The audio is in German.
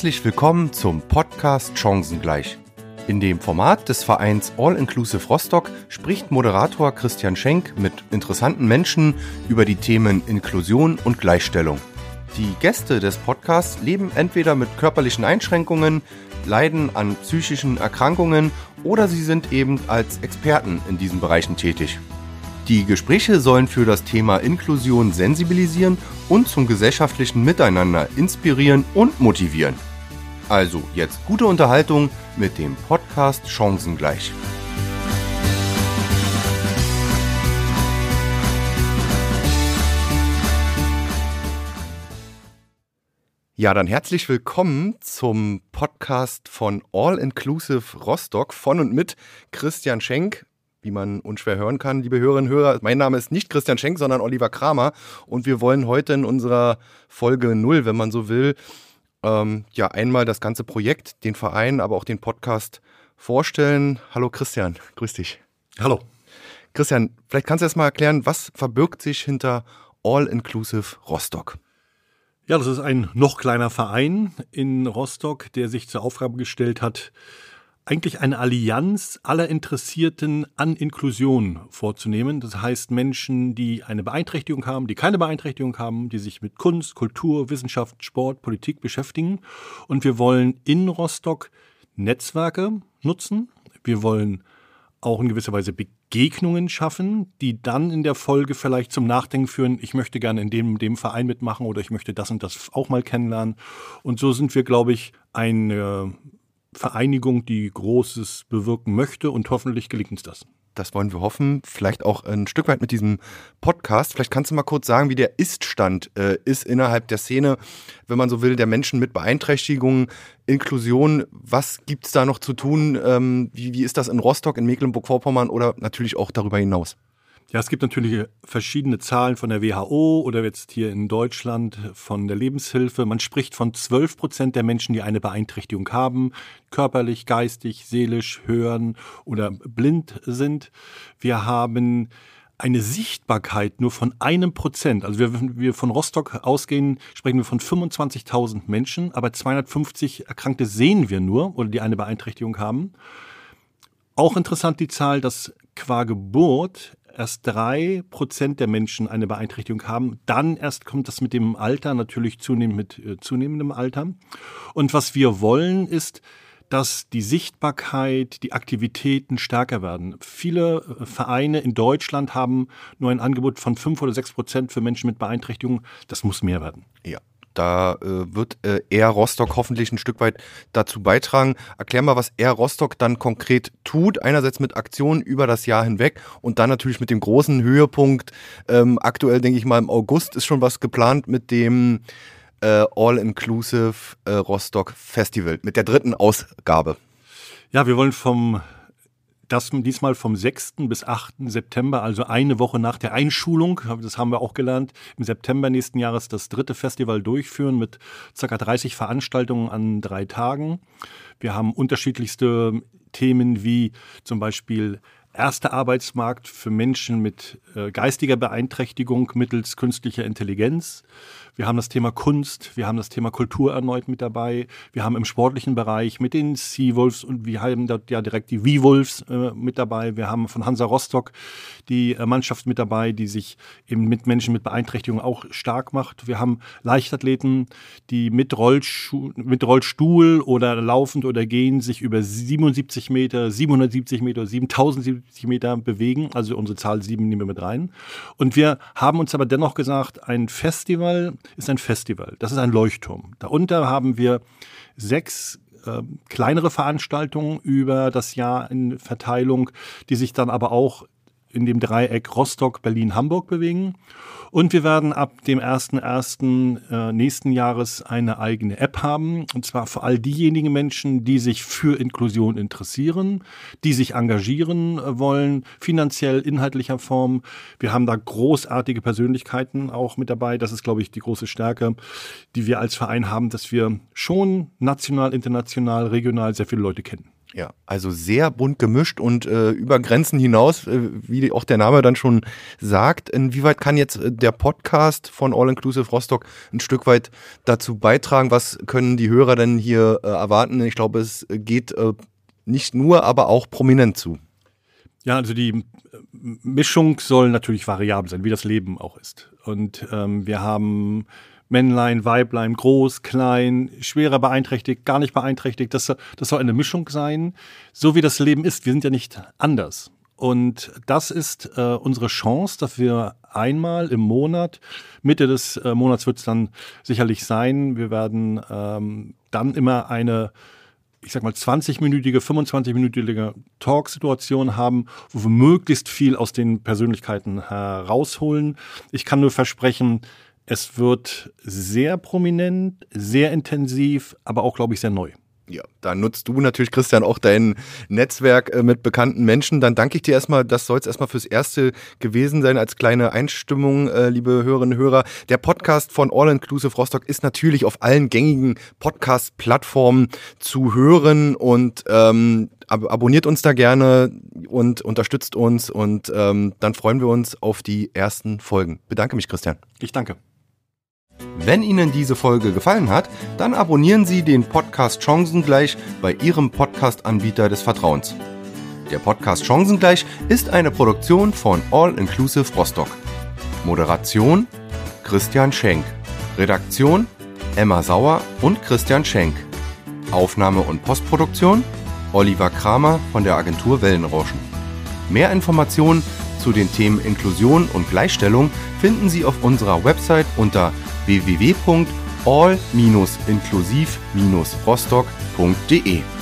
Herzlich willkommen zum Podcast Chancengleich. In dem Format des Vereins All Inclusive Rostock spricht Moderator Christian Schenk mit interessanten Menschen über die Themen Inklusion und Gleichstellung. Die Gäste des Podcasts leben entweder mit körperlichen Einschränkungen, leiden an psychischen Erkrankungen oder sie sind eben als Experten in diesen Bereichen tätig. Die Gespräche sollen für das Thema Inklusion sensibilisieren und zum gesellschaftlichen Miteinander inspirieren und motivieren. Also jetzt gute Unterhaltung mit dem Podcast Chancengleich. Ja, dann herzlich willkommen zum Podcast von All Inclusive Rostock von und mit Christian Schenk, wie man unschwer hören kann, liebe Hörerinnen und Hörer. Mein Name ist nicht Christian Schenk, sondern Oliver Kramer und wir wollen heute in unserer Folge null, wenn man so will, ähm, ja einmal das ganze Projekt, den Verein, aber auch den Podcast vorstellen. Hallo Christian, grüß dich. Hallo. Christian, vielleicht kannst du erst mal erklären, was verbirgt sich hinter All Inclusive Rostock? Ja, das ist ein noch kleiner Verein in Rostock, der sich zur Aufgabe gestellt hat, eigentlich eine Allianz aller Interessierten an Inklusion vorzunehmen. Das heißt Menschen, die eine Beeinträchtigung haben, die keine Beeinträchtigung haben, die sich mit Kunst, Kultur, Wissenschaft, Sport, Politik beschäftigen. Und wir wollen in Rostock Netzwerke nutzen. Wir wollen auch in gewisser Weise Begegnungen schaffen, die dann in der Folge vielleicht zum Nachdenken führen, ich möchte gerne in dem, dem Verein mitmachen oder ich möchte das und das auch mal kennenlernen. Und so sind wir, glaube ich, eine Vereinigung, die Großes bewirken möchte und hoffentlich gelingt uns das. Das wollen wir hoffen. Vielleicht auch ein Stück weit mit diesem Podcast. Vielleicht kannst du mal kurz sagen, wie der Ist-Stand äh, ist innerhalb der Szene, wenn man so will, der Menschen mit Beeinträchtigungen, Inklusion. Was gibt es da noch zu tun? Ähm, wie, wie ist das in Rostock, in Mecklenburg-Vorpommern oder natürlich auch darüber hinaus? Ja, es gibt natürlich verschiedene Zahlen von der WHO oder jetzt hier in Deutschland von der Lebenshilfe. Man spricht von 12 Prozent der Menschen, die eine Beeinträchtigung haben, körperlich, geistig, seelisch, hören oder blind sind. Wir haben eine Sichtbarkeit nur von einem Prozent. Also wenn wir von Rostock ausgehen, sprechen wir von 25.000 Menschen, aber 250 Erkrankte sehen wir nur oder die eine Beeinträchtigung haben. Auch interessant die Zahl, dass qua Geburt erst drei Prozent der Menschen eine Beeinträchtigung haben. Dann erst kommt das mit dem Alter, natürlich zunehmend mit äh, zunehmendem Alter. Und was wir wollen ist, dass die Sichtbarkeit, die Aktivitäten stärker werden. Viele äh, Vereine in Deutschland haben nur ein Angebot von fünf oder sechs Prozent für Menschen mit Beeinträchtigung. Das muss mehr werden. Ja. Da äh, wird äh, Air Rostock hoffentlich ein Stück weit dazu beitragen. Erklär mal, was Air Rostock dann konkret tut. Einerseits mit Aktionen über das Jahr hinweg und dann natürlich mit dem großen Höhepunkt. Ähm, aktuell denke ich mal im August ist schon was geplant mit dem äh, All-Inclusive äh, Rostock Festival, mit der dritten Ausgabe. Ja, wir wollen vom das diesmal vom 6. bis 8. September, also eine Woche nach der Einschulung, das haben wir auch gelernt, im September nächsten Jahres das dritte Festival durchführen mit ca. 30 Veranstaltungen an drei Tagen. Wir haben unterschiedlichste Themen wie zum Beispiel erster Arbeitsmarkt für Menschen mit äh, geistiger Beeinträchtigung mittels künstlicher Intelligenz. Wir haben das Thema Kunst, wir haben das Thema Kultur erneut mit dabei. Wir haben im sportlichen Bereich mit den Sea-Wolves und wir haben dort ja direkt die V-Wolves äh, mit dabei. Wir haben von Hansa Rostock die äh, Mannschaft mit dabei, die sich eben mit Menschen mit Beeinträchtigung auch stark macht. Wir haben Leichtathleten, die mit, Rollschuh, mit Rollstuhl oder laufend oder gehen sich über 77 Meter, 770 Meter, 7070 Meter bewegen. Also unsere Zahl 7 nehmen wir mit rein. Und wir haben uns aber dennoch gesagt, ein Festival ist ein Festival. Das ist ein Leuchtturm. Darunter haben wir sechs äh, kleinere Veranstaltungen über das Jahr in Verteilung, die sich dann aber auch in dem Dreieck Rostock, Berlin, Hamburg bewegen. Und wir werden ab dem 1.1. Äh, nächsten Jahres eine eigene App haben. Und zwar für all diejenigen Menschen, die sich für Inklusion interessieren, die sich engagieren äh, wollen, finanziell, inhaltlicher Form. Wir haben da großartige Persönlichkeiten auch mit dabei. Das ist, glaube ich, die große Stärke, die wir als Verein haben, dass wir schon national, international, regional sehr viele Leute kennen. Ja, also sehr bunt gemischt und äh, über Grenzen hinaus, äh, wie auch der Name dann schon sagt. Inwieweit kann jetzt äh, der Podcast von All Inclusive Rostock ein Stück weit dazu beitragen? Was können die Hörer denn hier äh, erwarten? Ich glaube, es geht äh, nicht nur, aber auch prominent zu. Ja, also die äh, Mischung soll natürlich variabel sein, wie das Leben auch ist. Und ähm, wir haben Männlein, Weiblein, groß, klein, schwerer beeinträchtigt, gar nicht beeinträchtigt. Das, das soll eine Mischung sein, so wie das Leben ist. Wir sind ja nicht anders. Und das ist äh, unsere Chance, dass wir einmal im Monat, Mitte des äh, Monats wird es dann sicherlich sein, wir werden ähm, dann immer eine, ich sag mal, 20-minütige, 25-minütige Talk-Situation haben, wo wir möglichst viel aus den Persönlichkeiten herausholen. Ich kann nur versprechen, es wird sehr prominent, sehr intensiv, aber auch, glaube ich, sehr neu. Ja, da nutzt du natürlich, Christian, auch dein Netzwerk äh, mit bekannten Menschen. Dann danke ich dir erstmal, das soll es erstmal fürs Erste gewesen sein, als kleine Einstimmung, äh, liebe Hörerinnen und Hörer. Der Podcast von All Inclusive Rostock ist natürlich auf allen gängigen Podcast-Plattformen zu hören und ähm, ab abonniert uns da gerne und unterstützt uns und ähm, dann freuen wir uns auf die ersten Folgen. Bedanke mich, Christian. Ich danke. Wenn Ihnen diese Folge gefallen hat, dann abonnieren Sie den Podcast Chancengleich bei Ihrem Podcast-Anbieter des Vertrauens. Der Podcast Chancengleich ist eine Produktion von All Inclusive Rostock. Moderation Christian Schenk. Redaktion Emma Sauer und Christian Schenk. Aufnahme und Postproduktion Oliver Kramer von der Agentur Wellenrauschen. Mehr Informationen zu den Themen Inklusion und Gleichstellung finden Sie auf unserer Website unter www.all-inklusiv-rostock.de.